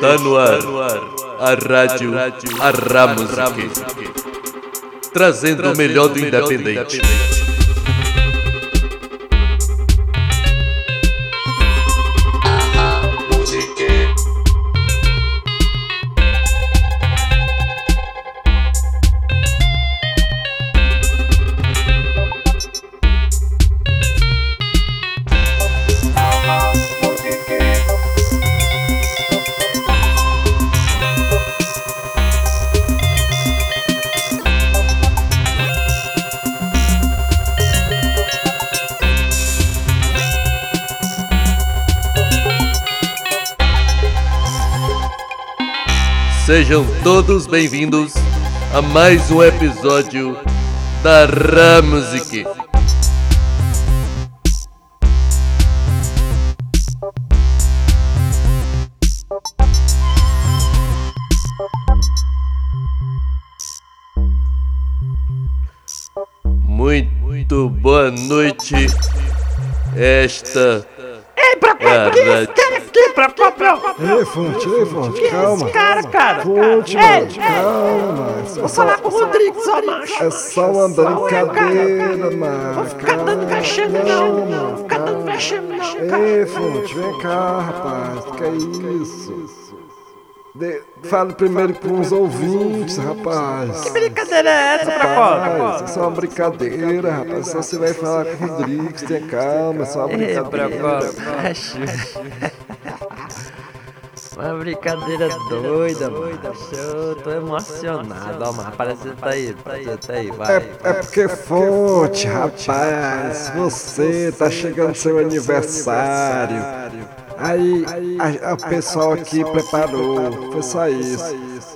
Está no ar a rádio Arra Music, trazendo o melhor do independente. Sejam todos bem-vindos a mais um episódio da Ramusic. Muito boa noite. Esta É, quem é? Ei, Fonte, ei, Fonte, Quem é calma. esse cara, cara? Fonte, Ei, mano, ei, calma, mano. Vou falar com o Rodrigues, ó, macho. É só uma brincadeira, mano. Vou ficar dando vexame, não. Vou ficar dando vexame, não. Ei, Fonte, vem cá, rapaz. Que é isso? De... Fale primeiro com os ouvintes, rapaz. Que brincadeira é essa, Rapaz, Procopio? isso é uma brincadeira, rapaz. Só você vai falar com o Rodrigues, tenha calma, é só uma Ei, brincadeira. Uma brincadeira doida, mano. Eu tô emocionado, ó, mano. Apresenta aí, apresenta aí, vai. É, é porque fonte, rapaz, você tá chegando seu aniversário. Aí a- a- o pessoal aqui preparou, foi só isso.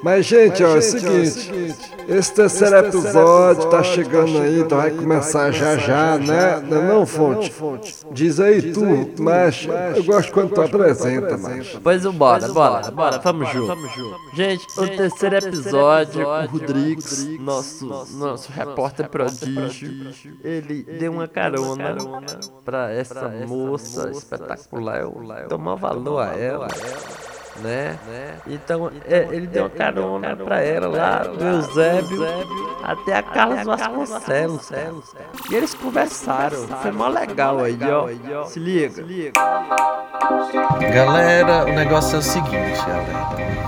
Mas gente, ó, é o seguinte, esse terceiro episódio tá chegando aí, então vai começar já já, né? Não, é não fonte? Diz aí tu, mas eu gosto quando tu apresenta, mas. Pois o bora, bora, bora, vamos junto. Gente, o terceiro episódio, o Rodrigues, nosso, nosso repórter prodígio, ele deu uma carona pra essa moça espetacular. Eu dou maior valor a ela. Né? Então, é, ele deu uma carona pra ela lá, do Eusébio até a Carlos Vasconcelos. E eles conversaram, foi mó legal aí, ó. Se liga. Galera, o negócio é o seguinte, galera.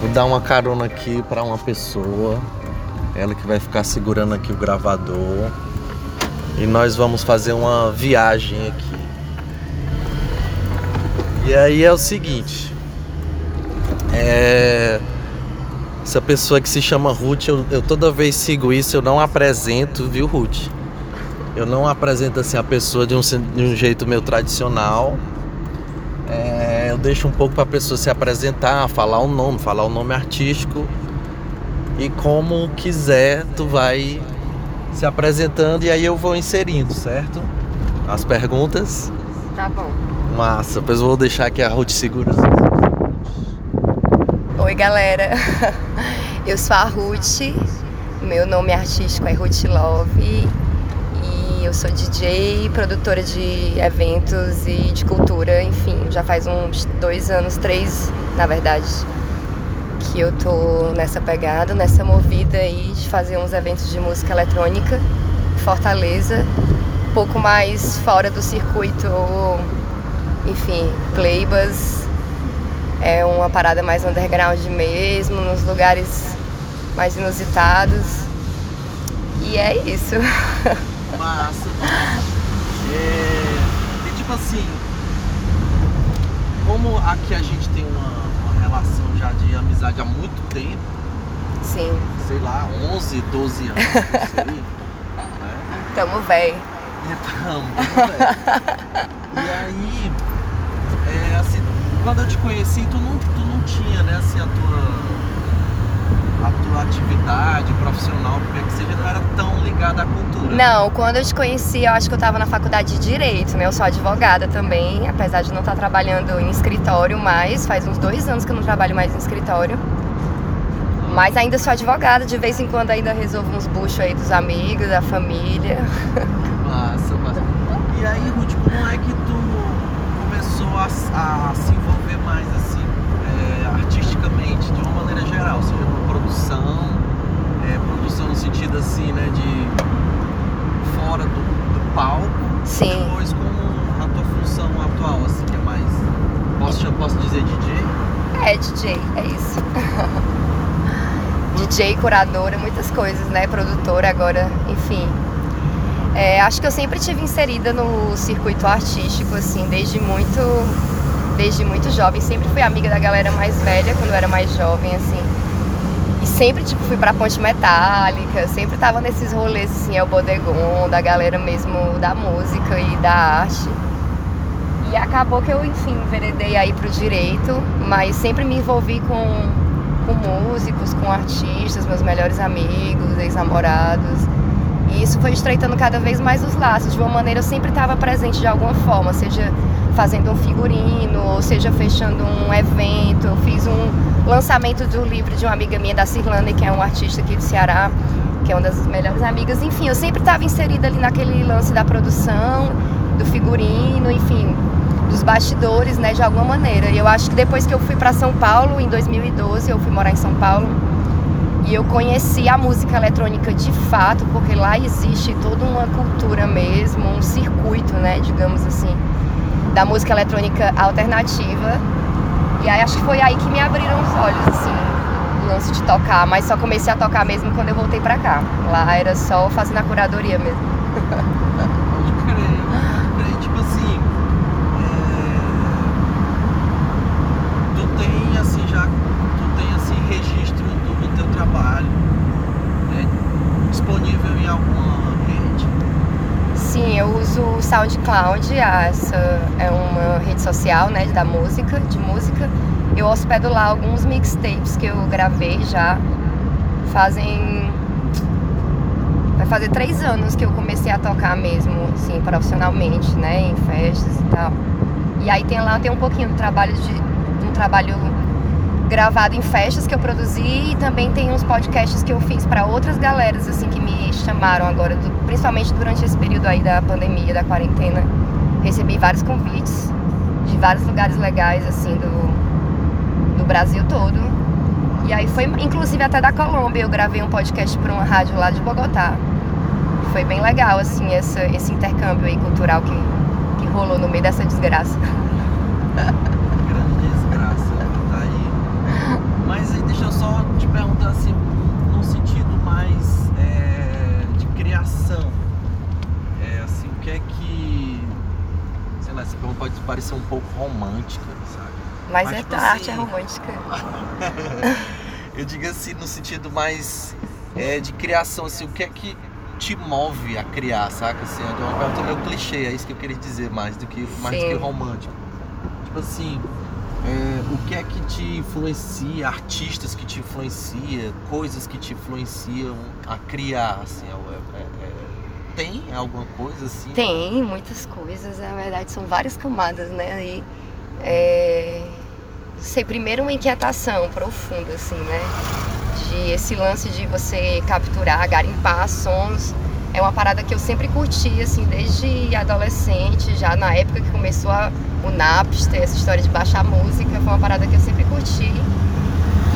Vou dar uma carona aqui pra uma pessoa. Ela que vai ficar segurando aqui o gravador. E nós vamos fazer uma viagem aqui. E aí é o seguinte. É. Essa pessoa que se chama Ruth, eu, eu toda vez sigo isso, eu não apresento, viu, Ruth? Eu não apresento assim a pessoa de um, de um jeito meio tradicional. É, eu deixo um pouco para a pessoa se apresentar, falar o nome, falar o nome artístico. E como quiser, tu vai se apresentando e aí eu vou inserindo, certo? As perguntas. Tá bom. Massa, depois eu vou deixar que a Ruth segura. Oi, galera. Eu sou a Ruth. Meu nome artístico é Ruth Love. E eu sou DJ, produtora de eventos e de cultura, enfim. Já faz uns dois anos, três, na verdade, que eu tô nessa pegada, nessa movida aí de fazer uns eventos de música eletrônica em Fortaleza. Um pouco mais fora do circuito, enfim, playbus. É uma parada mais underground mesmo, nos lugares mais inusitados. E é isso. Massa. É, e tipo assim, como aqui a gente tem uma, uma relação já de amizade há muito tempo, Sim, sei lá, 11, 12 anos, não sei, né? tamo véi. Então, velho. E aí, é, assim, quando eu te conheci, tu não, tu não tinha, né, assim, a tua a tua atividade profissional, porque que seja, não era tão ligada à cultura. Não, quando eu te conheci, eu acho que eu tava na faculdade de Direito, né? Eu sou advogada também, apesar de não estar trabalhando em escritório mais. Faz uns dois anos que eu não trabalho mais em escritório. Mas ainda sou advogada, de vez em quando ainda resolvo uns buchos aí dos amigos, da família. Massa, massa. E aí, Ruth, como é que tu começou a, a se envolver mais assim, é, artisticamente, de uma maneira geral, ou seja, com produção, é, produção no sentido assim, né, de fora do, do palco, Sim. depois como a tua função atual, assim, que é mais, posso, já posso dizer DJ? É, DJ, é isso. DJ, curadora, muitas coisas, né? Produtora agora, enfim. É, acho que eu sempre tive inserida no circuito artístico, assim, desde muito, desde muito jovem. Sempre fui amiga da galera mais velha quando eu era mais jovem, assim. E sempre, tipo, fui pra Ponte Metálica, sempre tava nesses rolês, assim, é o bodegon, da galera mesmo da música e da arte. E acabou que eu, enfim, enveredei aí pro direito, mas sempre me envolvi com, com músicos, com artistas, meus melhores amigos, ex-namorados. E isso foi estreitando cada vez mais os laços. De uma maneira, eu sempre estava presente de alguma forma, seja fazendo um figurino, ou seja fechando um evento. Eu fiz um lançamento do livro de uma amiga minha da Cirlane, que é um artista aqui do Ceará, que é uma das melhores amigas. Enfim, eu sempre estava inserida ali naquele lance da produção, do figurino, enfim, dos bastidores, né, de alguma maneira. E eu acho que depois que eu fui para São Paulo, em 2012, eu fui morar em São Paulo, e eu conheci a música eletrônica de fato, porque lá existe toda uma cultura mesmo, um circuito, né, digamos assim, da música eletrônica alternativa. E aí acho que foi aí que me abriram os olhos, assim, o lance de tocar, mas só comecei a tocar mesmo quando eu voltei pra cá. Lá era só fazendo a curadoria mesmo. Pode crer, pode crer. Tipo assim, é... tu tem assim já, tu tem assim registro do, do teu trabalho, né? Disponível em alguma rede. Sim, eu o SoundCloud, essa é uma rede social, né, da música, de música. Eu hospedo lá alguns mixtapes que eu gravei já. Fazem vai fazer três anos que eu comecei a tocar mesmo, assim, profissionalmente, né, em festas e tal. E aí tem lá tem um pouquinho do trabalho de um trabalho gravado em festas que eu produzi e também tem uns podcasts que eu fiz para outras galeras assim que me chamaram agora, do- principalmente durante esse período aí da pandemia, da quarentena. Recebi vários convites de vários lugares legais assim do, do Brasil todo. E aí foi inclusive até da Colômbia, eu gravei um podcast para uma rádio lá de Bogotá. Foi bem legal assim essa, esse intercâmbio aí cultural que, que rolou no meio dessa desgraça. Grande desgraça, tá aí. Mas aí deixa eu só te perguntar assim, num sentido mais é, de criação. É assim, o que é que. Sei lá, essa pergunta pode parecer um pouco romântica, sabe? Mas, Mas, é tipo a arte é assim, romântica. Eu digo assim, no sentido mais é, de criação, assim, o que é que te move a criar, saca? Assim, é uma pergunta meio clichê, é isso que eu queria dizer mais do que, mais do que romântico. Tipo assim, é, o que é que te influencia, artistas que te influencia, coisas que te influenciam a criar, assim, é- é- é- tem alguma coisa assim? Tem muitas coisas, na verdade são várias camadas, né? E, é, sei, primeiro uma inquietação profunda, assim, né? De esse lance de você capturar, garimpar sons. É uma parada que eu sempre curti, assim, desde adolescente, já na época que começou a, o Napster, essa história de baixar música, foi uma parada que eu sempre curti.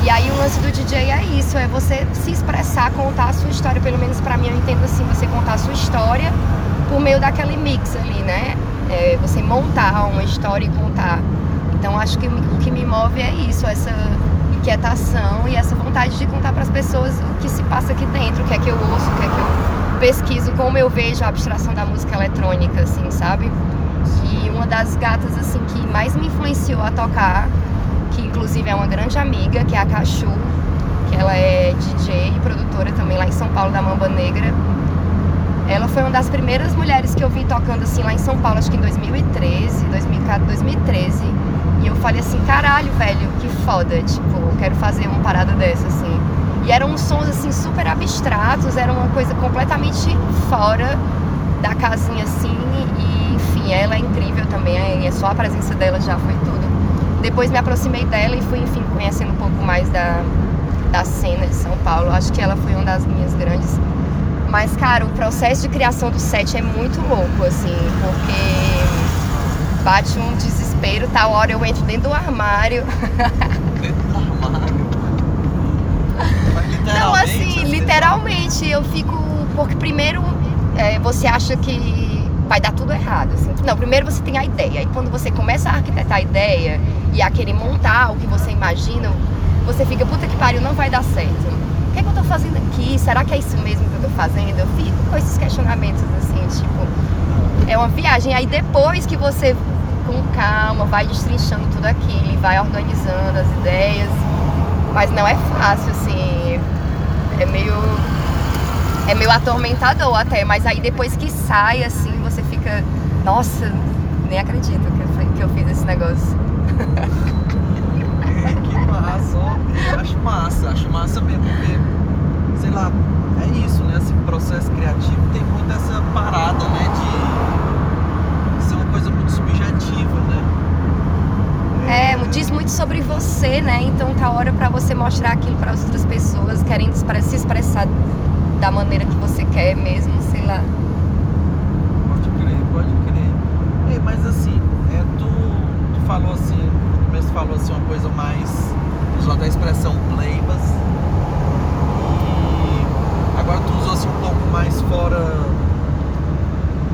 E aí o lance do DJ é isso, é você se expressar, contar a sua história, pelo menos pra mim eu entendo assim, você contar a sua história por meio daquele mix ali, né? É, você montar uma história e contar. Então acho que o que me move é isso, essa inquietação e essa vontade de contar para as pessoas o que se passa aqui dentro, o que é que eu ouço, o que é que eu pesquiso, como eu vejo a abstração da música eletrônica, assim, sabe? E uma das gatas assim que mais me influenciou a tocar, que inclusive é uma grande amiga, que é a Cachu, que ela é DJ e produtora também lá em São Paulo da Mamba Negra. Ela foi uma das primeiras mulheres que eu vi tocando assim lá em São Paulo, acho que em 2013, 2014, 2013. E eu falei assim, caralho, velho, que foda, tipo, eu quero fazer uma parada dessa, assim. E eram sons assim super abstratos, era uma coisa completamente fora da casinha assim, e enfim, ela é incrível também, é só a presença dela já foi tudo. Depois me aproximei dela e fui, enfim, conhecendo um pouco mais da, da cena de São Paulo. Acho que ela foi uma das minhas grandes. Mas, cara, o processo de criação do set é muito louco, assim, porque bate um desespero, tal hora eu entro dentro do armário. Dentro do armário. Mas Não, assim, literalmente, literalmente, eu fico. Porque primeiro é, você acha que vai dar tudo errado. Assim. Não, primeiro você tem a ideia. E quando você começa a arquitetar a ideia e a querer montar o que você imagina, você fica, puta que pariu, não vai dar certo. O que, é que eu tô fazendo aqui? Será que é isso mesmo que eu tô fazendo? Eu fico com esses questionamentos assim, tipo, é uma viagem. Aí depois que você, com calma, vai destrinchando tudo aquilo, vai organizando as ideias, mas não é fácil, assim, é meio. É meio atormentador até, mas aí depois que sai, assim, você fica, nossa, nem acredito que eu, que eu fiz esse negócio. que massa, ó. Acho massa, acho massa mesmo, porque, sei lá, é isso, né? Esse processo criativo tem muito essa parada, né? De ser uma coisa muito subjetiva, né? É, diz muito sobre você, né? Então tá hora para você mostrar aquilo para as outras pessoas, querendo se expressar da maneira que você quer mesmo, sei lá. Pode crer, pode crer. Ei, mas assim, é, tu, tu falou assim, no começo falou assim uma coisa mais. Usou a expressão playbas. E agora tu usou assim um pouco mais fora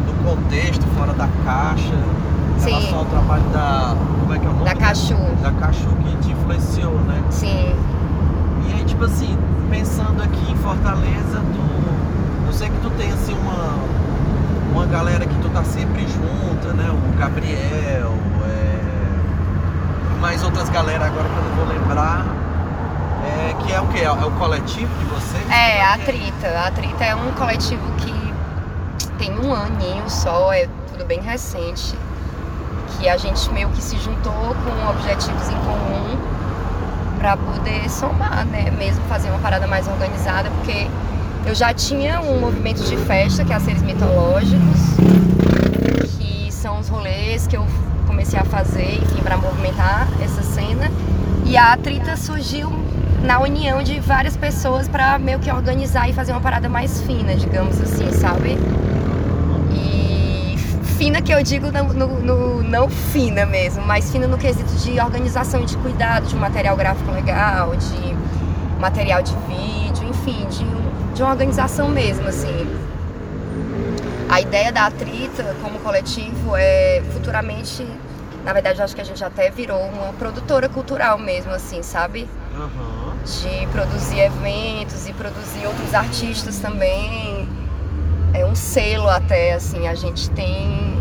do contexto, fora da caixa. Em Sim. relação ao trabalho da. Como é que é o nome? Da Cachu. Da Cachu que te influenciou, né? Sim. E aí, tipo assim, pensando aqui em Fortaleza, tu, eu sei que tu tem assim uma, uma galera que tu tá sempre junta, né? O Gabriel, é, mais outras galera agora que eu não vou lembrar. É, que é o que? É o coletivo de vocês? É, a Trita. A Trita é um coletivo que tem um aninho só, é tudo bem recente. Que a gente meio que se juntou com objetivos em comum para poder somar, né? Mesmo fazer uma parada mais organizada, porque eu já tinha um movimento de festa, que é a Seres Mitológicos, que são os rolês que eu comecei a fazer, enfim, para movimentar essa cena. E a Trita surgiu na união de várias pessoas para meio que organizar e fazer uma parada mais fina, digamos assim, sabe? Fina que eu digo no, no- no- não fina mesmo, mas fina no quesito de organização e de cuidado, de um material gráfico legal, de material de vídeo, enfim, de, de uma organização mesmo, assim. A ideia da Atrita como coletivo é futuramente, na verdade eu acho que a gente até virou uma produtora cultural mesmo, assim, sabe? Aham. de produzir eventos e produzir outros artistas também. É um selo até, assim, a gente tem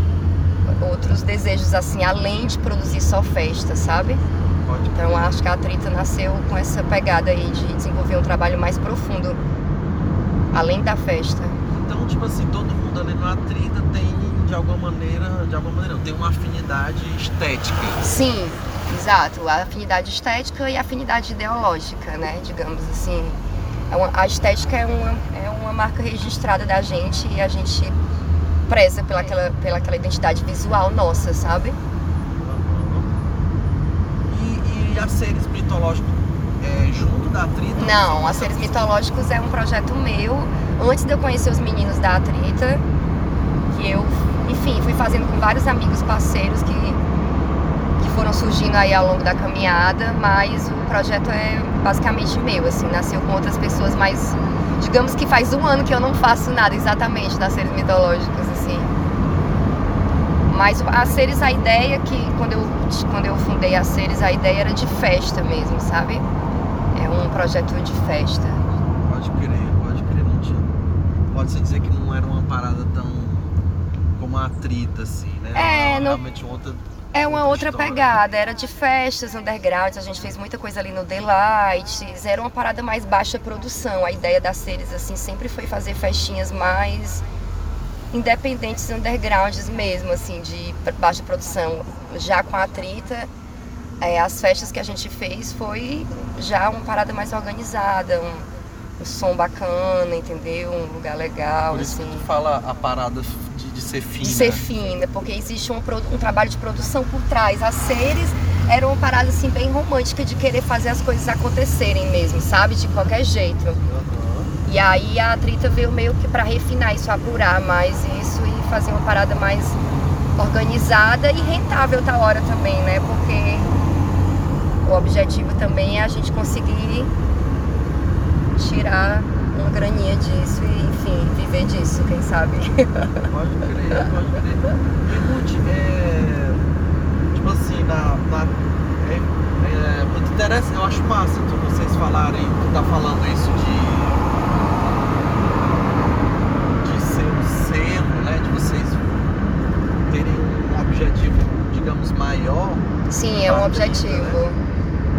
outros desejos, assim, além de produzir só festa, sabe? Pode Então acho que a Trita nasceu com essa pegada aí de desenvolver um trabalho mais profundo, além da festa. Então, tipo assim, todo mundo ali no Atrita tem, de alguma maneira, de alguma maneira, tem uma afinidade estética. Sim, exato. A afinidade estética e a afinidade ideológica, né? Digamos assim. É a estética é uma, é uma marca registrada da gente e a gente preza pelaquela, pelaquela identidade visual nossa, sabe? E, e a seres mitológicos é, junto da Atrita? Não, a Seres Mitológicos é um projeto meu. Antes de eu conhecer os meninos da Atrita, que eu, enfim, fui fazendo com vários amigos parceiros que, que foram surgindo aí ao longo da caminhada, mas o projeto é basicamente meu, assim, nasceu com outras pessoas, mas digamos que faz um ano que eu não faço nada exatamente das Seres Mitológicos, assim. Mas a Seres, a ideia que, quando eu, quando eu fundei a Seres, a ideia era de festa mesmo, sabe? É um projeto de festa. Pode crer, pode crer, não tinha. Pode-se dizer que não era uma parada tão como a Atrita, assim, né? É, não- realmente outra. É uma outra história. pegada, era de festas, undergrounds, a gente fez muita coisa ali no Delights, era uma parada mais baixa produção. A ideia das séries, assim, sempre foi fazer festinhas mais independentes, undergrounds mesmo, assim, de baixa produção. Já com a Trita, é, as festas que a gente fez foi já uma parada mais organizada, um, um som bacana, entendeu? Um lugar legal, Por isso assim. que tu fala a parada de ser fina. ser fina, porque existe um, um trabalho de produção por trás. As séries eram uma parada assim bem romântica de querer fazer as coisas acontecerem mesmo, sabe? De qualquer jeito. Aham. E aí a Trita veio meio que para refinar isso, apurar mais isso e fazer uma parada mais organizada e rentável da hora também, né? Porque o objetivo também é a gente conseguir tirar uma graninha disso e, enfim, viver disso, quem sabe. Pode crer, pode crer. E Ruth, é. Tipo assim, na, na- É, é muito interessante, eu acho massa tu, vocês falarem, tu tá falando isso de. de ser um selo, né? De vocês terem um objetivo, digamos, maior. Sim, é um Artista, objetivo. né?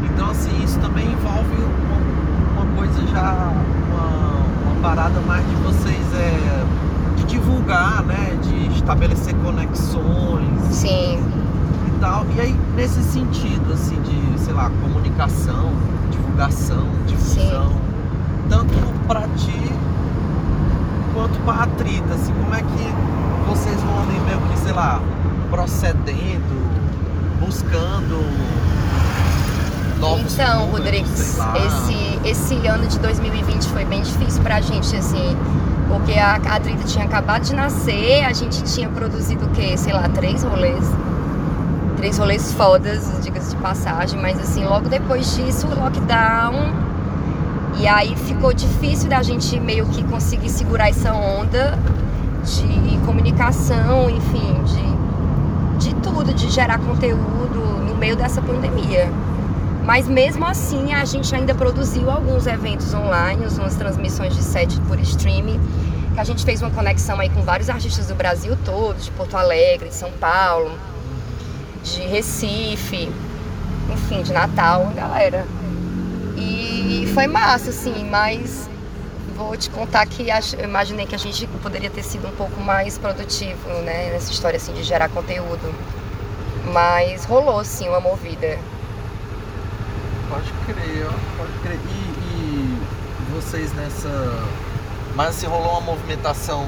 Então assim, isso também envolve uma, uma coisa já, uma, uma parada mais de vocês é de divulgar, né? De estabelecer conexões Sim, e tal. E aí, nesse sentido, assim, de, sei lá, comunicação, divulgação, difusão, tanto pra ti quanto pra atrita, assim, como é que vocês vão ali meio que, sei lá, procedendo, buscando novos Então, Rodrigues, esse, esse ano de 2020 foi bem difícil pra gente, assim, porque a Adrita tinha acabado de nascer, a gente tinha produzido o quê? Sei lá, três rolês. Três rolês fodas, diga-se de passagem, mas assim, logo depois disso, o lockdown. E aí ficou difícil da gente meio que conseguir segurar essa onda de comunicação, enfim, de, de tudo, de gerar conteúdo no meio dessa pandemia. Mas mesmo assim, a gente ainda produziu alguns eventos online, umas transmissões de set por streaming, que a gente fez uma conexão aí com vários artistas do Brasil todo, de Porto Alegre, de São Paulo, de Recife, enfim, de Natal, galera. E foi massa, assim, mas vou te contar que eu imaginei que a gente poderia ter sido um pouco mais produtivo, né, nessa história assim de gerar conteúdo. Mas rolou sim uma movida. Crer, pode crer. E, e vocês nessa. Mas se rolou uma movimentação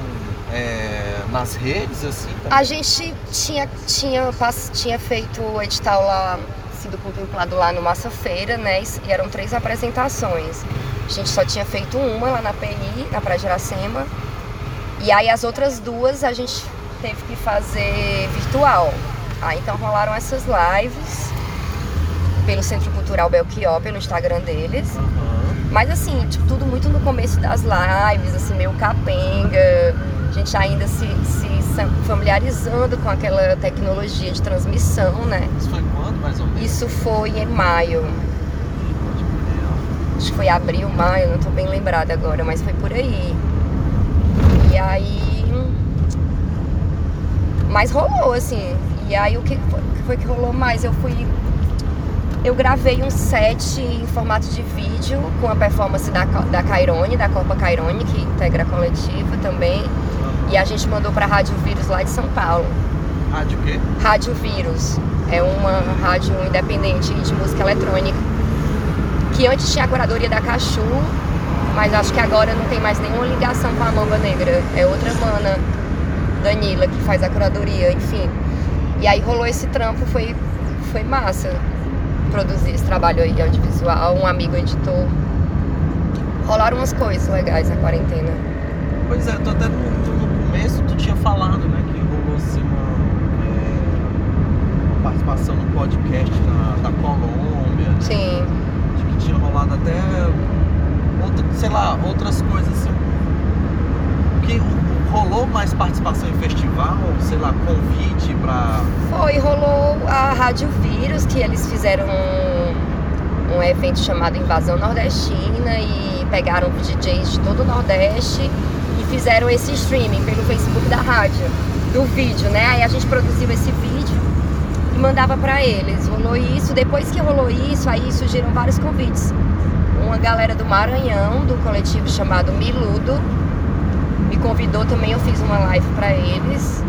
é, nas redes, assim? também? A gente tinha, tinha, tinha feito o edital lá, sido contemplado lá no Massa Feira, né? E eram três apresentações. A gente só tinha feito uma lá na PI, na Praia de Iracema. E aí as outras duas a gente teve que fazer virtual. Aí então rolaram essas lives pelo Centro Cultural Belchior, pelo Instagram deles. Aham. Mas assim, tipo, tudo muito no começo das lives, assim, meio capenga. A gente ainda se, se familiarizando com aquela tecnologia de transmissão, né? Isso foi quando, mais ou menos? Isso foi em maio. Acho que foi abril, maio, não tô bem lembrada agora, mas foi por aí. E aí. Mas rolou, assim. E aí o que foi, o que foi que rolou mais? Eu fui. Eu gravei um set em formato de vídeo com a performance da, da Cairone, da Copa Cairone, que integra a coletiva também. E a gente mandou pra Rádio Vírus lá de São Paulo. Rádio o quê? Rádio Vírus. É uma rádio independente de música eletrônica. Que antes tinha a curadoria da Cachu, mas acho que agora não tem mais nenhuma ligação com a Mamba Negra. É outra mana, Danila, que faz a curadoria, enfim. E aí rolou esse trampo, foi, foi massa produzir esse trabalho aí audiovisual, um amigo editor. Rolaram umas coisas legais na quarentena. Pois é, tu até no, no começo tu tinha falado, né, que rolou assim uma, é, participação no podcast da, da Colômbia, né, Sim. de que tinha rolado até outra, sei lá, outras coisas assim. Que rolou mais participação em festival, sei lá, convite pra. Foi, rolou a Rádio Vírus, que eles fizeram um, um evento chamado Invasão Nordestina e pegaram DJs de todo o Nordeste e fizeram esse streaming pelo Facebook da rádio, do vídeo, né? Aí a gente produziu esse vídeo e mandava pra eles. Rolou isso, depois que rolou isso, aí surgiram vários convites. Uma galera do Maranhão, do coletivo chamado Miludo, me convidou também, eu fiz uma live pra eles.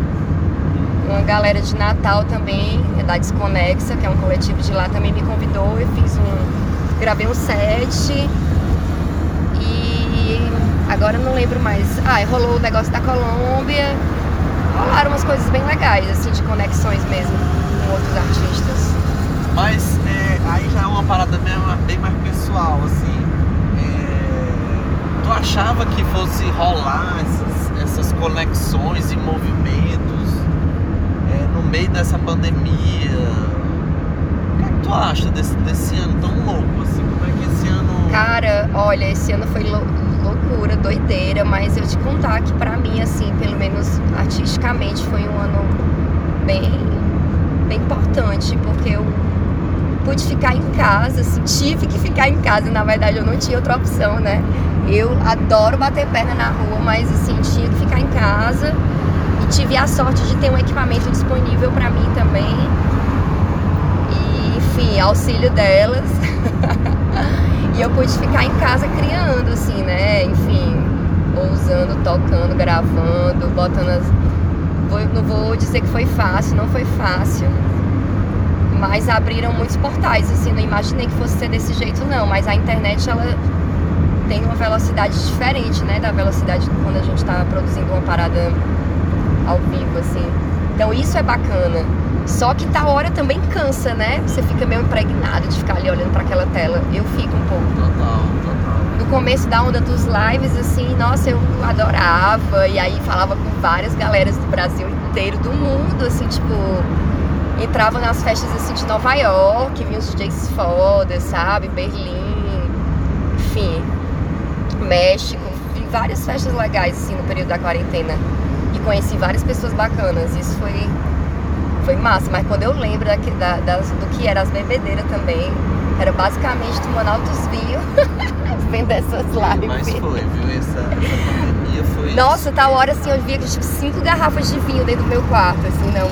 Uma galera de Natal também, é da Desconexa, que é um coletivo de lá, também me convidou. Eu fiz um. gravei um set. E agora eu não lembro mais. Ah, rolou o negócio da Colômbia. Rolaram umas coisas bem legais, assim, de conexões mesmo com outros artistas. Mas é, aí já é uma parada bem, bem mais pessoal, assim. Tu achava que fosse rolar essas, essas conexões e movimentos é, no meio dessa pandemia? O que, é que tu acha desse, desse ano tão louco, assim? Como é que esse ano. Cara, olha, esse ano foi lou- loucura, doideira, mas eu te contar que pra mim, assim, pelo menos artisticamente, foi um ano bem, bem importante, porque eu pude ficar em casa, assim, tive que ficar em casa, na verdade eu não tinha outra opção, né? Eu adoro bater perna na rua, mas assim, tinha que ficar em casa e tive a sorte de ter um equipamento disponível para mim também. E, enfim, auxílio delas. e eu pude ficar em casa criando, assim, né? Enfim, ousando, tocando, gravando, botando as. Vou, não vou dizer que foi fácil, não foi fácil mas abriram muitos portais, assim, não imaginei que fosse ser desse jeito não, mas a internet ela tem uma velocidade diferente, né, da velocidade quando a gente está produzindo uma parada ao vivo, assim. Então isso é bacana. Só que tal hora também cansa, né? Você fica meio impregnado de ficar ali olhando para aquela tela. Eu fico um pouco. Total, total. No começo da onda dos lives, assim, nossa, eu adorava. E aí falava com várias galeras do Brasil inteiro, do mundo, assim, tipo entrava nas festas assim de Nova York, vinha os DJs foda, sabe? Berlim, enfim, México, vi várias festas legais assim no período da quarentena e conheci várias pessoas bacanas. Isso foi foi massa, mas quando eu lembro da, da, das, do que eram as bebedeiras também, era basicamente tomando altos vinhos, vendo essas lives. Mas foi, viu? Essa, essa pandemia foi. Nossa, tal hora assim, eu via tipo cinco garrafas de vinho dentro do meu quarto, assim, não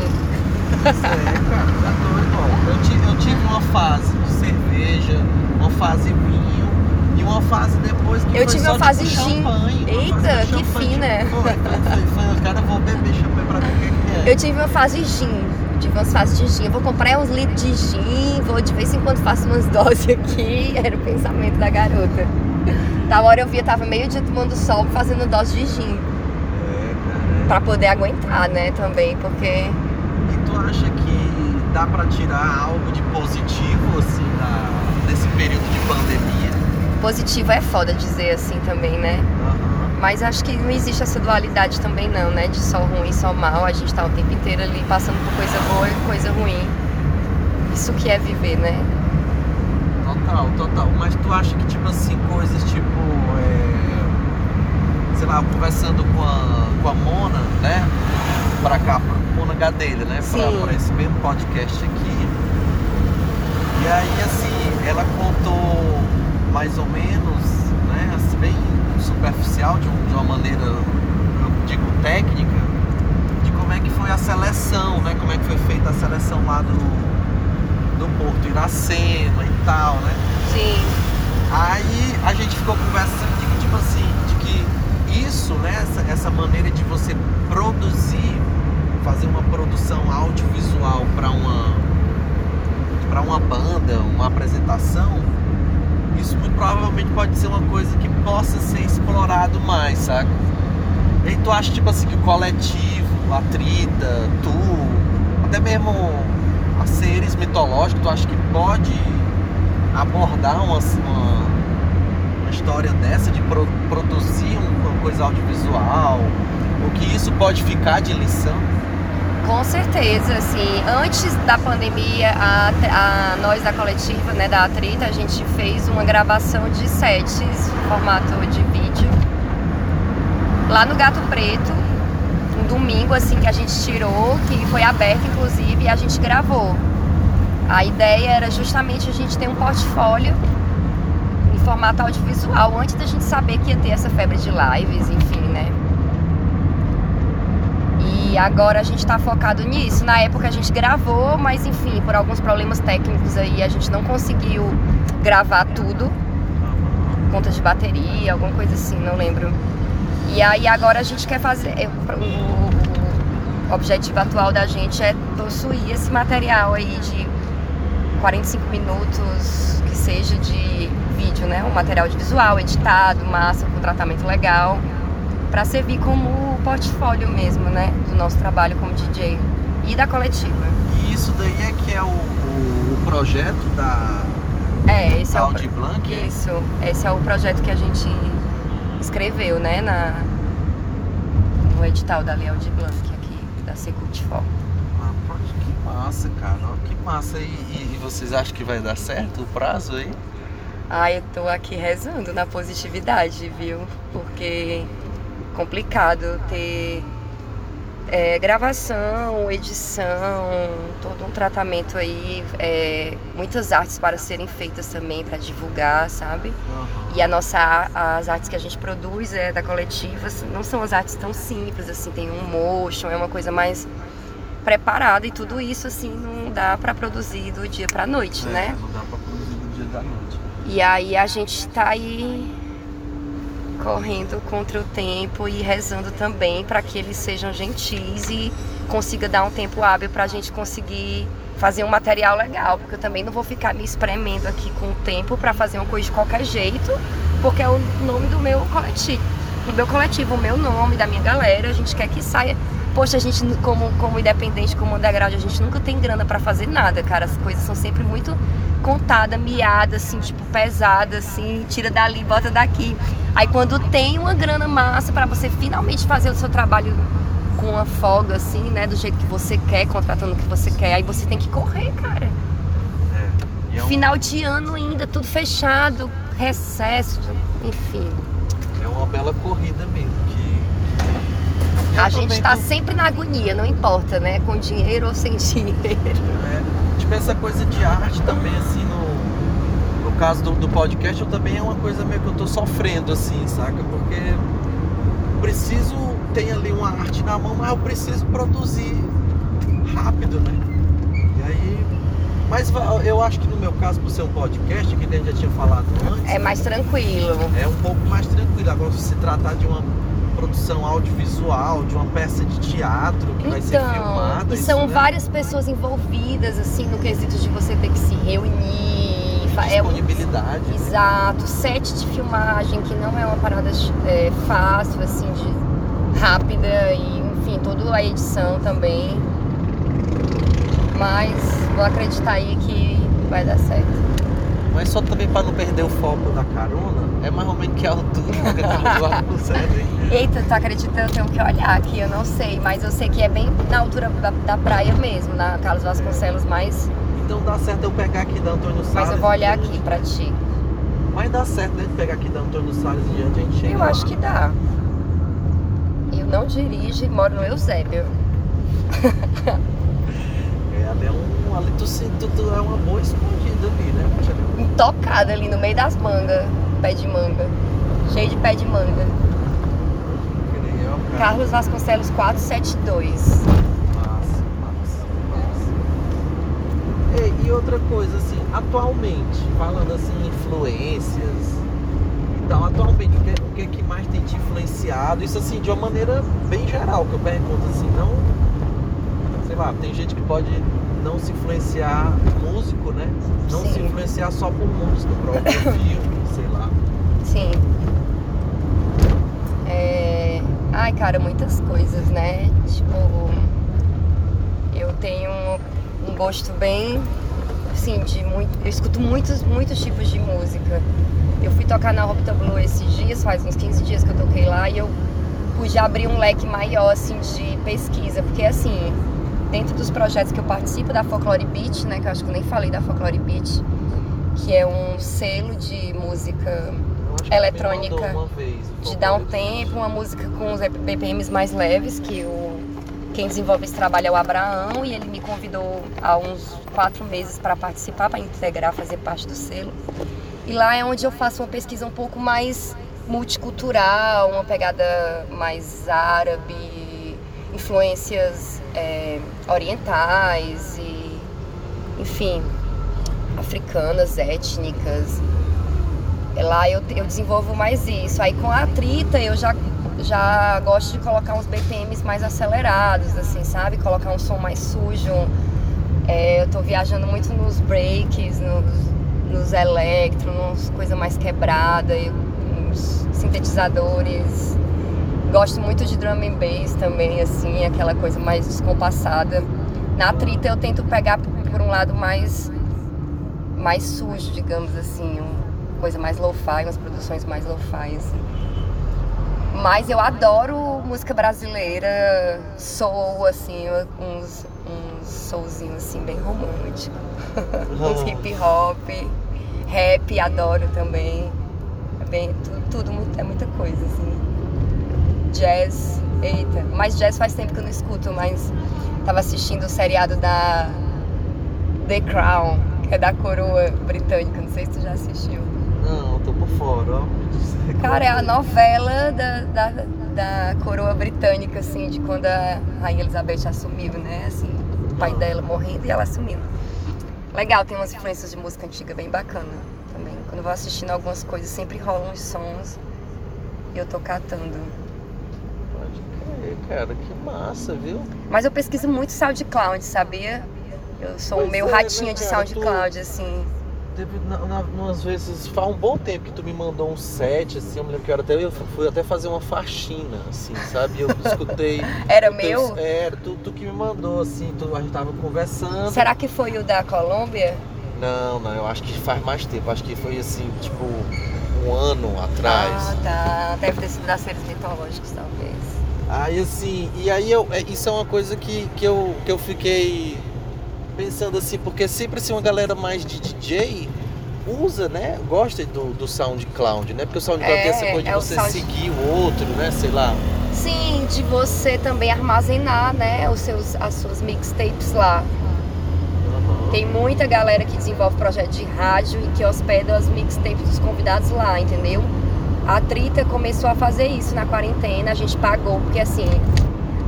é, cara, tá doido, Eu tive, eu tive uma fase de cerveja, uma fase vinho e uma fase depois que Eu tive uma fase tipo, gin. champanhe. Eita, que fina. Tipo, foi, foi, foi, cara, vou beber champanhe pra o que é. Eu tive uma fase gin. Tive umas fases de gin. Eu vou comprar uns litros de gin, vou de vez em quando faço umas doses aqui. Era o pensamento da garota. Da hora eu via, tava meio dia tomando sol fazendo dose de gin. É, cara. Pra poder aguentar, né, também, porque E tu acha que dá pra tirar algo de positivo, assim, da, desse período de pandemia? Positivo é foda dizer assim também, né? Mas acho que não existe essa dualidade também não, né? De só ruim, só mal. A gente tá o tempo inteiro ali passando por coisa boa e coisa ruim. Isso que é viver, né? Total, total. Mas tu acha que, tipo assim, coisas tipo. É... Sei lá, conversando com a, com a Mona, né? Pra cá, pra Mona Gadelha, né? Pra, pra esse mesmo podcast aqui. E aí, assim, ela contou mais ou menos, né? Assim, bem superficial, de, um- de uma maneira, eu digo, técnica, de como é que foi a seleção, né? Como é que foi feita a seleção lá do, do Porto Iracema e tal, né? Sim. Aí a gente ficou conversando de que, tipo assim, de que isso, né, essa, essa maneira de você produzir, fazer uma produção audiovisual para uma para uma banda, uma apresentação, isso muito provavelmente pode ser uma coisa que possa ser explorado mais, saca? E tu acha tipo assim que o coletivo, a Trita, tu, até mesmo seres mitológicos, tu acha que pode abordar uma, uma, uma história dessa de pro- produzir um- uma coisa audiovisual? O que isso pode ficar de lição? Com certeza, assim, antes da pandemia, a, a- nós da coletiva, né, da Atrita, a gente fez uma gravação de sets em formato de vídeo lá no Gato Preto, um domingo assim que a gente tirou, que foi aberto inclusive, e a gente gravou. A ideia era justamente a gente ter um portfólio em formato audiovisual antes da gente saber que ia ter essa febre de lives, enfim, né? E agora a gente está focado nisso. Na época a gente gravou, mas enfim, por alguns problemas técnicos aí a gente não conseguiu gravar tudo. Conta de bateria, alguma coisa assim, não lembro. E aí agora a gente quer fazer. o objetivo atual da gente é possuir esse material aí de 45 minutos, que seja de vídeo, né? Um material de visual, editado, massa, com tratamento legal para servir como portfólio mesmo, né, do nosso trabalho como DJ e da coletiva. E isso daí é que é o, o, o projeto da, É, esse da é o Audi Blanc? isso, esse é o projeto que a gente escreveu, né, na no edital da Leal de Blanc aqui da Secult Foco. Ah, pô, que massa, cara. Que massa. E, e- vocês acham que vai dar certo o prazo aí? Ai, eu tô aqui rezando na positividade, viu? Porque complicado ter É, gravação, edição, todo um tratamento aí, é, muitas artes para serem feitas também, para divulgar, sabe? E a nossa, as artes que a gente produz é da coletiva, assim, não são as artes tão simples, assim, tem um motion, é uma coisa mais preparada e tudo isso, assim, não dá para produzir do dia para noite, né? Não dá pra produzir do dia da noite. E aí a gente tá aí correndo contra o tempo e rezando também para que eles sejam gentis e consiga dar um tempo hábil para a gente conseguir fazer um material legal, porque eu também não vou ficar me espremendo aqui com o tempo para fazer uma coisa de qualquer jeito, porque é o nome do meu coletivo, do meu coletivo, o meu nome, da minha galera, a gente quer que saia. Poxa, a gente como como independente, como underground, a gente nunca tem grana para fazer nada, cara. As coisas são sempre muito contada, miada, assim, tipo, pesada, assim, tira dali, bota daqui. Aí quando tem uma grana massa para você finalmente fazer o seu trabalho com uma folga, assim, né, do jeito que você quer, contratando o que você quer, aí você tem que correr, cara. E é, um- Final de ano ainda, tudo fechado, recesso, enfim. é uma bela corrida mesmo. Que... A gente tá tô- sempre na agonia, não importa, né, com dinheiro ou sem dinheiro. É, essa coisa de arte também, assim, no, no caso do, do podcast, eu também é uma coisa meio que eu tô sofrendo, assim, saca? Porque preciso ter ali uma arte na mão, mas eu preciso produzir rápido, né? E aí. Mas eu acho que no meu caso, por ser um podcast, que a gente já tinha falado antes, É mais tranquilo. é um pouco mais tranquilo. Agora, se se tratar de uma produção audiovisual, de uma peça de teatro que vai ser filmada. Então, e isso, são né? várias pessoas envolvidas, assim, no quesito de você ter que se reunir. É um, disponibilidade. né? exato, set de filmagem, que não é uma parada é, fácil, assim, de rápida e, enfim, toda a edição também. Mas vou acreditar aí que vai dar certo. Mas só também para não perder o foco da carona, é mais ou menos que altura que hein? Eita, tu acredita? Eu tenho que olhar aqui, eu não sei, mas eu sei que é bem na altura da, da praia mesmo, na Carlos Vasconcelos, mas, Então dá certo eu pegar aqui da Antônio Salles. mas eu vou olhar a aqui pra ti. Mas dá certo né, pegar aqui da Antônio Salles e diante a gente chega Eu lá. acho que dá. Eu não dirijo e moro no Eusébio. É, ali é um. Ali tu, se- tu, tu é uma boa escondida ali, né? Intocada ali no meio das mangas, pé de manga. Cheio de pé de manga. eu. Carlos Vasconcelos 472. Massa, massa, massa. E, e outra coisa, assim, atualmente, falando assim, influências e tal, atualmente, o que, o que é que mais tem te influenciado? Isso assim, de uma maneira bem geral, que eu pergunto assim, não. Sei lá, tem gente que pode não se influenciar músico, né? Não se Sim. influenciar só por música, próprio filme, sei lá. Sim. É... Ai, cara, muitas coisas, né? Tipo, eu tenho um gosto bem, assim, de muito. Eu escuto muitos, muitos tipos de música. Eu fui tocar na Robita Blue esses dias, faz uns 15 dias que eu toquei lá, e eu pude abrir um leque maior, assim, de pesquisa, porque, assim, dentro dos projetos que eu participo da Folklore Beat, né, que eu acho que eu nem falei da Folklore Beat, que é um selo de música Eletrônica, vez, de dar um tempo, uma música com os BPMs mais leves, que o, quem desenvolve esse trabalho é o Abraão, e ele me convidou há uns quatro meses para participar, para integrar, fazer parte do selo. E lá é onde eu faço uma pesquisa um pouco mais multicultural, uma pegada mais árabe, influências é, orientais e, enfim, africanas, étnicas. Lá eu, eu desenvolvo mais isso. Aí com a Trita eu já, já gosto de colocar uns BPMs mais acelerados, assim, sabe? Colocar um som mais sujo. É, eu tô viajando muito nos breaks, nos, nos electro, nos coisa mais quebrada, e uns sintetizadores. Gosto muito de drum and bass também, assim, aquela coisa mais descompassada. Na Trita eu tento pegar por, um lado mais mais sujo, digamos assim, uma coisa mais lo-fi, umas produções mais lo-fi, assim. Mas eu adoro música brasileira, soul, assim, uns, uns soulzinhos assim, bem romântico. uns hip hop, rap, adoro também. É bem, tudo, tudo é muita coisa, assim. Jazz, Eita, mas jazz faz tempo que eu não escuto, mas tava assistindo o seriado da The Crown, que é da coroa britânica, não sei se tu já assistiu. Não, tô por fora, ó. Cara, é a novela da, da, da coroa britânica, assim, de quando a Rainha Elizabeth assumiu, né? Assim, o pai dela morrendo e ela assumindo. Legal, tem umas influências de música antiga bem bacana também. Quando eu vou assistindo algumas coisas, sempre rolam uns sons e eu tô catando. Cara, que massa, viu? Mas eu pesquiso muito SoundCloud, sabia? Eu sou Pois o meu é, ratinho né, de cara, SoundCloud, assim. Teve, na, na, umas vezes, faz um bom tempo que tu me mandou um set, assim, eu me lembro que eu, era até, eu fui até fazer uma faxina, assim, sabe? Eu escutei... Era meu? Era, tu, tu que me mandou, assim, tu, a gente tava conversando. Será que foi o da Colômbia? Não, não, eu acho que faz mais tempo, acho que foi, assim, tipo, um ano atrás. Ah, tá. Deve ter sido das séries mitológicas, talvez. Aí assim, e aí eu, é, isso é uma coisa que, que, eu, que eu fiquei pensando assim, porque sempre assim uma galera mais de DJ usa, né? Gosta do, do SoundCloud, né? Porque o SoundCloud É, tem essa coisa de é você Sound- seguir o outro, né? Sei lá. Sim, de você também armazenar, né, os seus, as suas mixtapes lá. Tem muita galera que desenvolve projeto de rádio e que hospeda as mixtapes dos convidados lá, entendeu? A Trita começou a fazer isso na quarentena, a gente pagou, porque assim,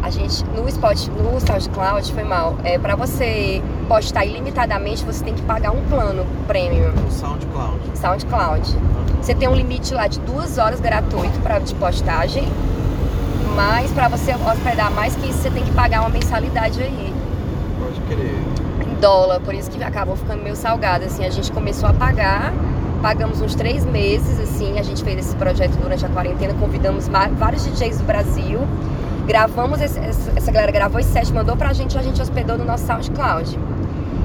a gente no Spot, no SoundCloud foi mal. É, para você postar ilimitadamente, você tem que pagar um plano premium. O SoundCloud. SoundCloud. Você tem um limite lá de duas horas gratuito para de postagem, mas para você hospedar mais que isso, você tem que pagar uma mensalidade aí Pode crer. em dólar, por isso que acabou ficando meio salgado. Assim, a gente começou a pagar, pagamos uns três meses, assim, a gente fez esse projeto durante a quarentena, convidamos vários DJs do Brasil, gravamos, esse- essa, galera gravou esse set, mandou pra gente, a gente hospedou no nosso SoundCloud.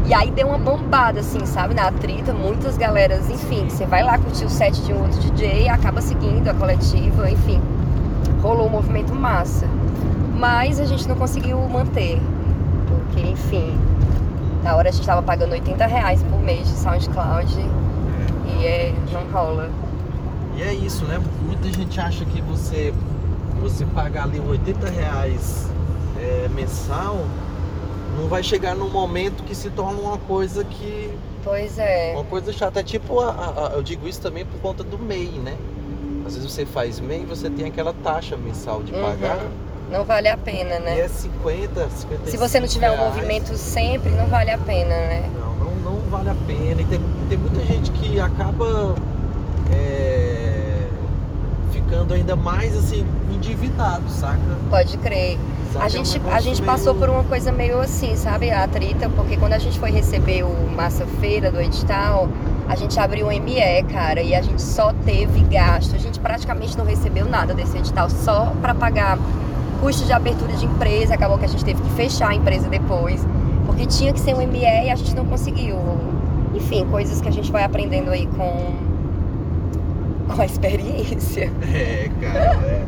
E aí deu uma bombada, assim, sabe, na trita, muitas galeras, enfim, você vai lá curtir o set de um outro DJ, acaba seguindo a coletiva, enfim. Rolou um movimento massa. Mas a gente não conseguiu manter. Porque, enfim, na hora a gente tava pagando 80 reais por mês de SoundCloud e é, não rola. E é isso, né? Muita gente acha que você, você pagar ali 80 reais é, mensal não vai chegar num momento que se torna uma coisa que. Pois é. Uma coisa chata. É tipo, a, a- eu digo isso também por conta do MEI, né? Às vezes você faz MEI e você tem aquela taxa mensal de Uhum. pagar. Não vale a pena, E né? é 50, 50 Se você não tiver um movimento sempre, não vale a pena, né? Não vale a pena. E tem, tem muita gente que acaba é, ficando ainda mais assim, endividado, saca? Pode crer. A É gente, a negócio gente meio- passou por uma coisa meio assim, sabe? A trita, porque quando a gente foi receber o Massa Feira do edital, a gente abriu o ME, cara, e a gente só teve gasto. A gente praticamente não recebeu nada desse edital, só para pagar custo de abertura de empresa. Acabou que a gente teve que fechar a empresa depois, porque tinha que ser um ME e a gente não conseguiu. Enfim, coisas que a gente vai aprendendo aí com, com a experiência. É, cara. é.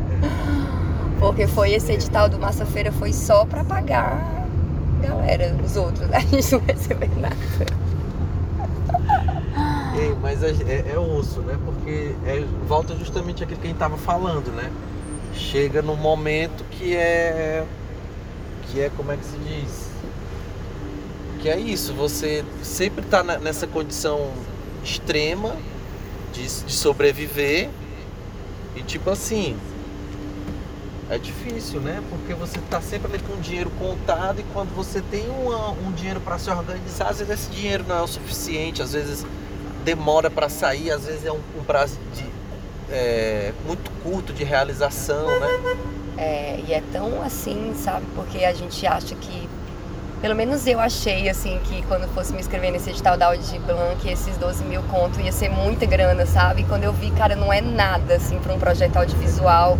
Porque foi esse edital do Massa Feira foi só pra pagar galera, os outros. A gente não recebeu nada. Ei, mas é, é, é osso, né? Porque é, volta justamente aquilo que a gente tava falando, né? Chega num momento que é. Que é como é que se diz? Que é isso, você sempre tá na- nessa condição extrema de, de sobreviver e tipo assim. É difícil, né? Porque você tá sempre ali com dinheiro contado e quando você tem um dinheiro para se organizar, às vezes esse dinheiro não é o suficiente, às vezes demora para sair, às vezes é um, um prazo de, é, muito curto de realização, né? É, e é tão assim, sabe? Porque a gente acha que. Pelo menos eu achei, assim, que quando fosse me inscrever nesse edital da Audi Blanc, esses 12 mil conto ia ser muita grana, sabe? E quando eu vi, cara, não é nada, assim, para um projeto audiovisual,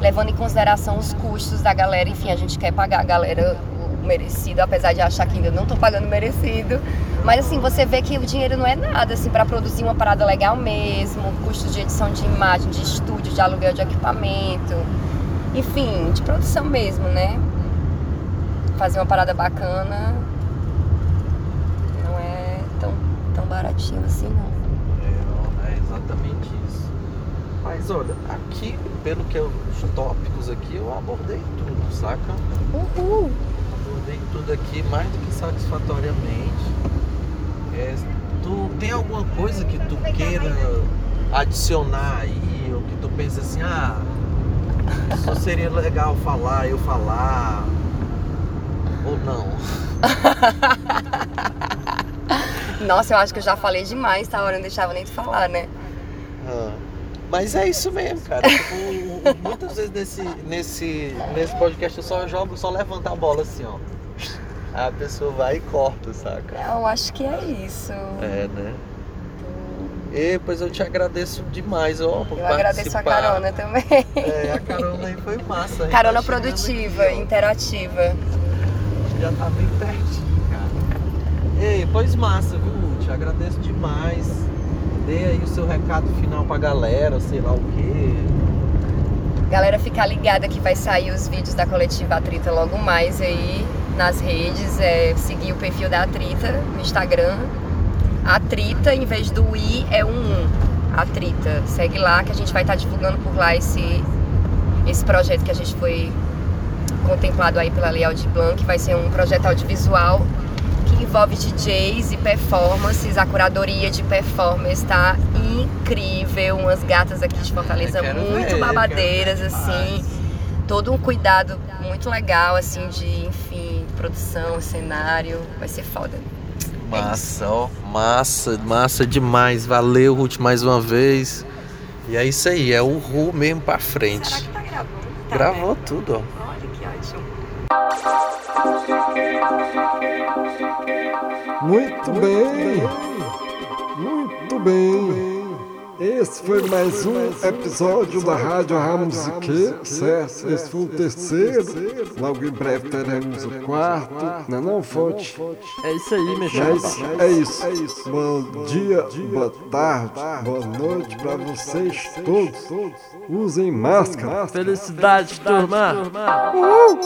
levando em consideração os custos da galera. Enfim, a gente quer pagar a galera o merecido, apesar de achar que ainda não tô pagando merecido. Mas assim, você vê que o dinheiro não é nada, assim, para produzir uma parada legal mesmo, custos de edição de imagem, de estúdio, de aluguel de equipamento, enfim, de produção mesmo, né? Fazer uma parada bacana não é tão, tão baratinho assim, não. É, é exatamente isso. Mas olha, aqui, pelo que eu, os tópicos aqui, eu abordei tudo, saca? Uhul. Abordei tudo aqui mais do que satisfatoriamente. É, tu tem alguma coisa que tu queira adicionar aí, ou que tu pensa assim, ah, isso seria legal falar, eu falar, ou não? Nossa, eu acho que eu já falei demais, tá? hora não deixava nem de falar, né? Ah, Mas é isso mesmo, cara. Tipo, muitas vezes nesse, nesse, nesse podcast eu só jogo, só levanto a bola assim, ó. A pessoa vai e corta, saca? Eu acho que é isso. É, né? E pois eu te agradeço demais, ó, por Eu agradeço a participar. carona também. É, a carona aí foi massa. Carona Tá produtiva, aqui, interativa. Já tá bem pertinho, cara. Ei, pois massa, viu? Te agradeço demais. Dê aí o seu recado final pra galera, sei lá o quê. Galera, ficar ligada que vai sair os vídeos da coletiva Atrita logo mais aí nas redes. É, seguir o perfil da Atrita no Instagram. Atrita, em vez do I, é um 1. Atrita. Segue lá que a gente vai estar divulgando por lá esse, esse projeto que a gente foi contemplado aí pela Lei Aldir Blanc, que vai ser um projeto audiovisual que envolve DJs e performances. A curadoria de performance tá incrível. Umas gatas aqui de Fortaleza muito ver, babadeiras, quero ver assim. Todo um cuidado muito legal, assim, de, enfim, produção, cenário. Vai ser foda. Massa, ó. Massa, massa demais. Valeu, Ruth, mais uma vez. E é isso aí, é o Ru mesmo pra frente. tá gravando? Gravou tudo, ó. Muito bem! Muito bem! Esse foi mais um episódio da Rádio Ramusique, certo? Esse foi o terceiro. Logo em breve teremos o quarto. Não é não, Fonte? É isso aí, meu Mas chapa. é isso. Bom dia, boa tarde, boa noite pra vocês todos. Usem máscara. Felicidade, turma. Uhul.